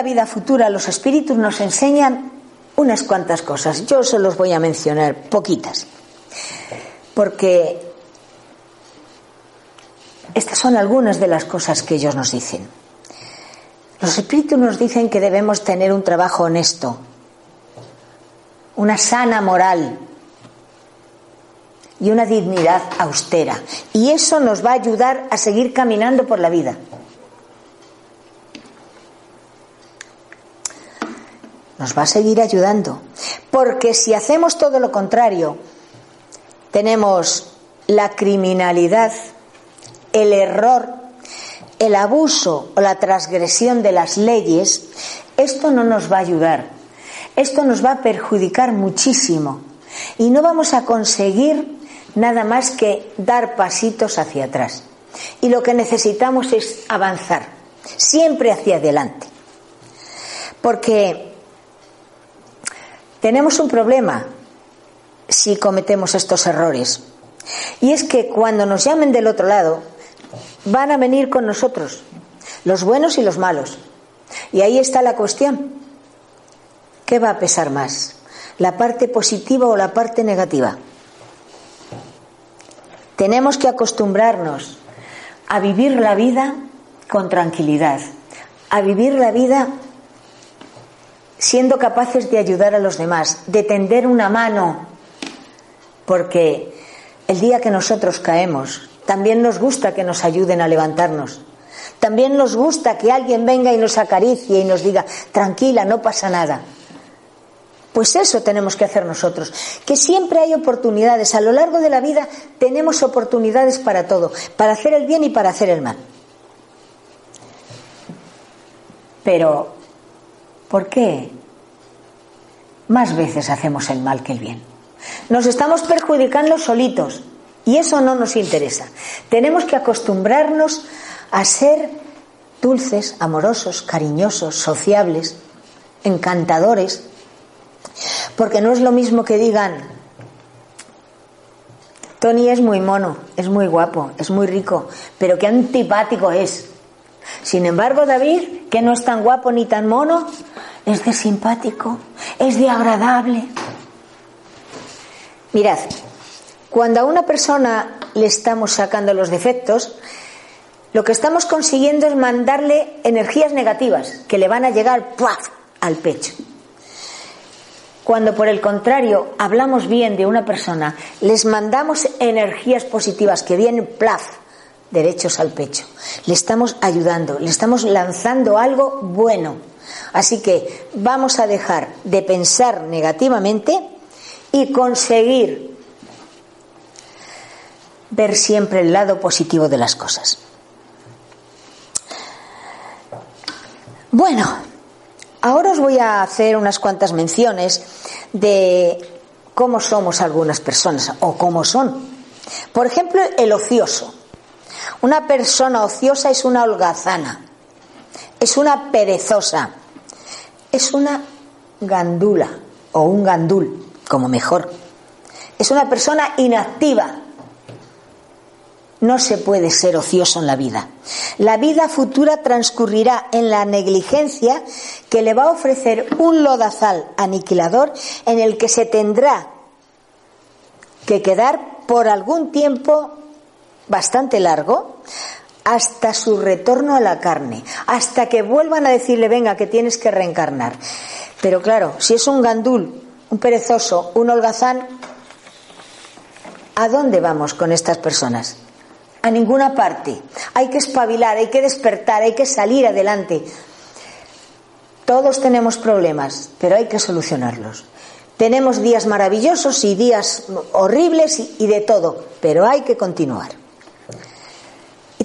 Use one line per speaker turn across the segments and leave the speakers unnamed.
la vida futura, los espíritus nos enseñan unas cuantas cosas. Yo se los voy a mencionar, poquitas. Porque estas son algunas de las cosas que ellos nos dicen. Los espíritus nos dicen que debemos tener un trabajo honesto, una sana moral y una dignidad austera. Y eso nos va a ayudar a seguir caminando por la vida. Nos va a seguir ayudando. Porque si hacemos todo lo contrario, tenemos la criminalidad, el error, el abuso o la transgresión de las leyes, esto no nos va a ayudar. Esto nos va a perjudicar muchísimo. Y no vamos a conseguir nada más que dar pasitos hacia atrás. Y lo que necesitamos es avanzar, siempre hacia adelante. Porque tenemos un problema si cometemos estos errores. Y es que cuando nos llamen del otro lado, van a venir con nosotros, los buenos y los malos. Y ahí está la cuestión. ¿Qué va a pesar más? ¿La parte positiva o la parte negativa? Tenemos que acostumbrarnos a vivir la vida con tranquilidad, a vivir la vida siendo capaces de ayudar a los demás, de tender una mano, porque el día que nosotros caemos, también nos gusta que nos ayuden a levantarnos. También nos gusta que alguien venga y nos acaricie y nos diga, tranquila, no pasa nada. Pues eso tenemos que hacer nosotros, que siempre hay oportunidades. A lo largo de la vida tenemos oportunidades para todo, para hacer el bien y para hacer el mal. Pero ¿Por qué más veces hacemos el mal que el bien? Nos estamos perjudicando solitos y eso no nos interesa. Tenemos que acostumbrarnos a ser dulces, amorosos, cariñosos, sociables, encantadores, porque no es lo mismo que digan, Tony es muy mono, es muy guapo, es muy rico, pero qué antipático es. Sin embargo, David, que no es tan guapo ni tan mono, es de simpático, es de agradable. Mirad, cuando a una persona le estamos sacando los defectos, lo que estamos consiguiendo es mandarle energías negativas que le van a llegar ¡puaf! al pecho. Cuando por el contrario hablamos bien de una persona, les mandamos energías positivas que vienen ¡plaf! derechos al pecho. Le estamos ayudando, le estamos lanzando algo bueno. Así que vamos a dejar de pensar negativamente y conseguir ver siempre el lado positivo de las cosas. Bueno, ahora os voy a hacer unas cuantas menciones de cómo somos algunas personas o cómo son. Por ejemplo, el ocioso. Una persona ociosa es una holgazana, es una perezosa, es una gandula o un gandul, como mejor. Es una persona inactiva. No se puede ser ocioso en la vida. La vida futura transcurrirá en la negligencia que le va a ofrecer un lodazal aniquilador en el que se tendrá que quedar por algún tiempo bastante largo hasta su retorno a la carne, hasta que vuelvan a decirle, venga, que tienes que reencarnar. Pero claro, si es un gandul, un perezoso, un holgazán, ¿a dónde vamos con estas personas? A ninguna parte. Hay que espabilar, hay que despertar, hay que salir adelante. Todos tenemos problemas, pero hay que solucionarlos. Tenemos días maravillosos y días horribles y, de todo, pero hay que continuar.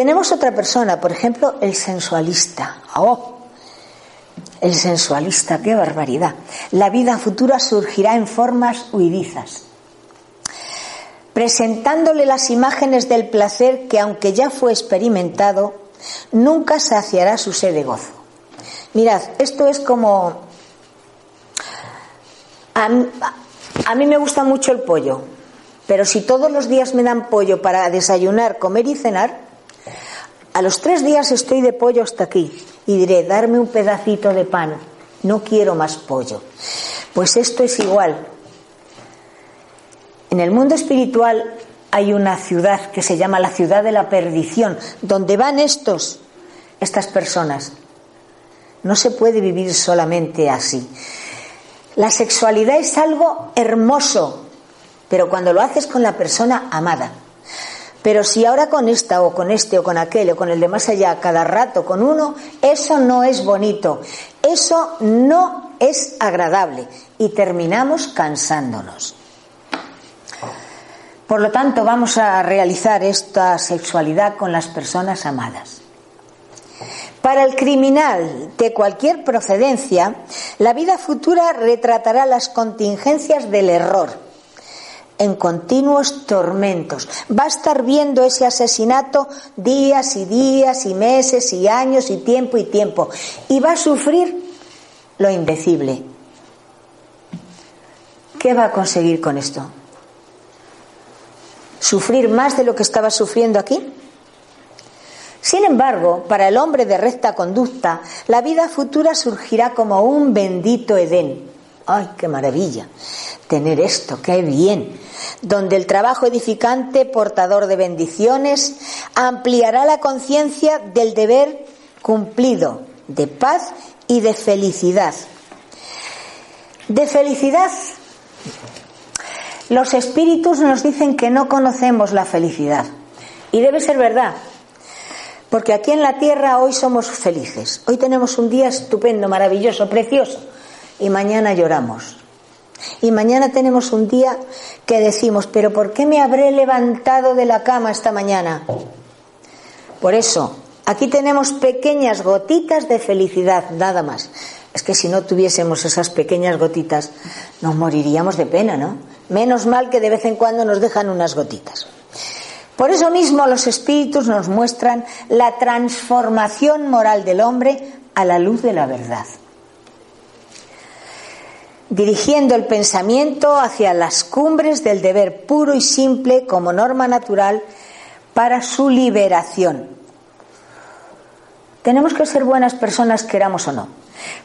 Tenemos otra persona, por ejemplo, el sensualista. ¡Oh! El sensualista, qué barbaridad. La vida futura surgirá en formas huidizas, presentándole las imágenes del placer que, aunque ya fue experimentado, nunca saciará su sed de gozo. Mirad, esto es como a, mí me gusta mucho el pollo, pero si todos los días me dan pollo para desayunar, comer y cenar, a los tres días estoy de pollo hasta aquí y diré, darme un pedacito de pan, no quiero más pollo. Pues esto es igual. En el mundo espiritual hay una ciudad que se llama la ciudad de la perdición, donde van estos, estas personas. No se puede vivir solamente así. La sexualidad es algo hermoso, pero cuando lo haces con la persona amada. Pero si ahora con esta o con este o con aquel o con el de más allá, cada rato con uno, eso no es bonito, eso no es agradable y terminamos cansándonos. Por lo tanto, vamos a realizar esta sexualidad con las personas amadas. Para el criminal de cualquier procedencia, la vida futura retratará las contingencias del error en continuos tormentos. Va a estar viendo ese asesinato días y días y meses y años y tiempo y tiempo. Y va a sufrir lo indecible. ¿Qué va a conseguir con esto? ¿Sufrir más de lo que estaba sufriendo aquí? Sin embargo, para el hombre de recta conducta, la vida futura surgirá como un bendito Edén. ¡Ay, qué maravilla! Tener esto, qué bien. Donde el trabajo edificante, portador de bendiciones, ampliará la conciencia del deber cumplido, de paz y de felicidad. De felicidad. Los espíritus nos dicen que no conocemos la felicidad. Y debe ser verdad, porque aquí en la tierra hoy somos felices. Hoy tenemos un día estupendo, maravilloso, precioso. Y mañana lloramos. Y mañana tenemos un día que decimos, pero ¿por qué me habré levantado de la cama esta mañana? Por eso, aquí tenemos pequeñas gotitas de felicidad, nada más. Es que si no tuviésemos esas pequeñas gotitas, nos moriríamos de pena, ¿no? Menos mal que de vez en cuando nos dejan unas gotitas. Por eso mismo los espíritus nos muestran la transformación moral del hombre a la luz de la verdad, dirigiendo el pensamiento hacia las cumbres del deber puro y simple como norma natural para su liberación. Tenemos que ser buenas personas, queramos o no,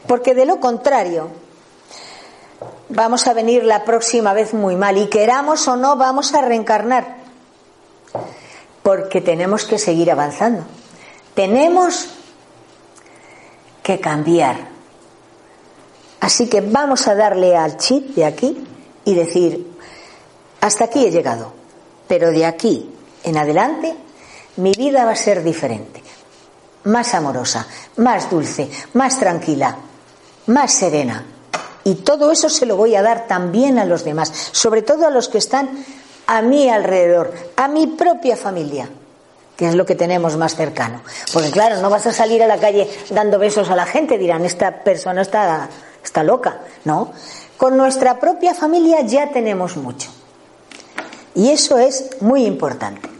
porque de lo contrario, vamos a venir la próxima vez muy mal y queramos o no, vamos a reencarnar porque tenemos que seguir avanzando. Tenemos que cambiar. Así que vamos a darle al chip de aquí y decir, hasta aquí he llegado, pero de aquí en adelante mi vida va a ser diferente, más amorosa, más dulce, más tranquila, más serena. Y todo eso se lo voy a dar también a los demás, sobre todo a los que están a mi alrededor, a mi propia familia, que es lo que tenemos más cercano. Porque claro, no vas a salir a la calle dando besos a la gente, dirán, esta persona está, está loca. No, con nuestra propia familia ya tenemos mucho. Y eso es muy importante.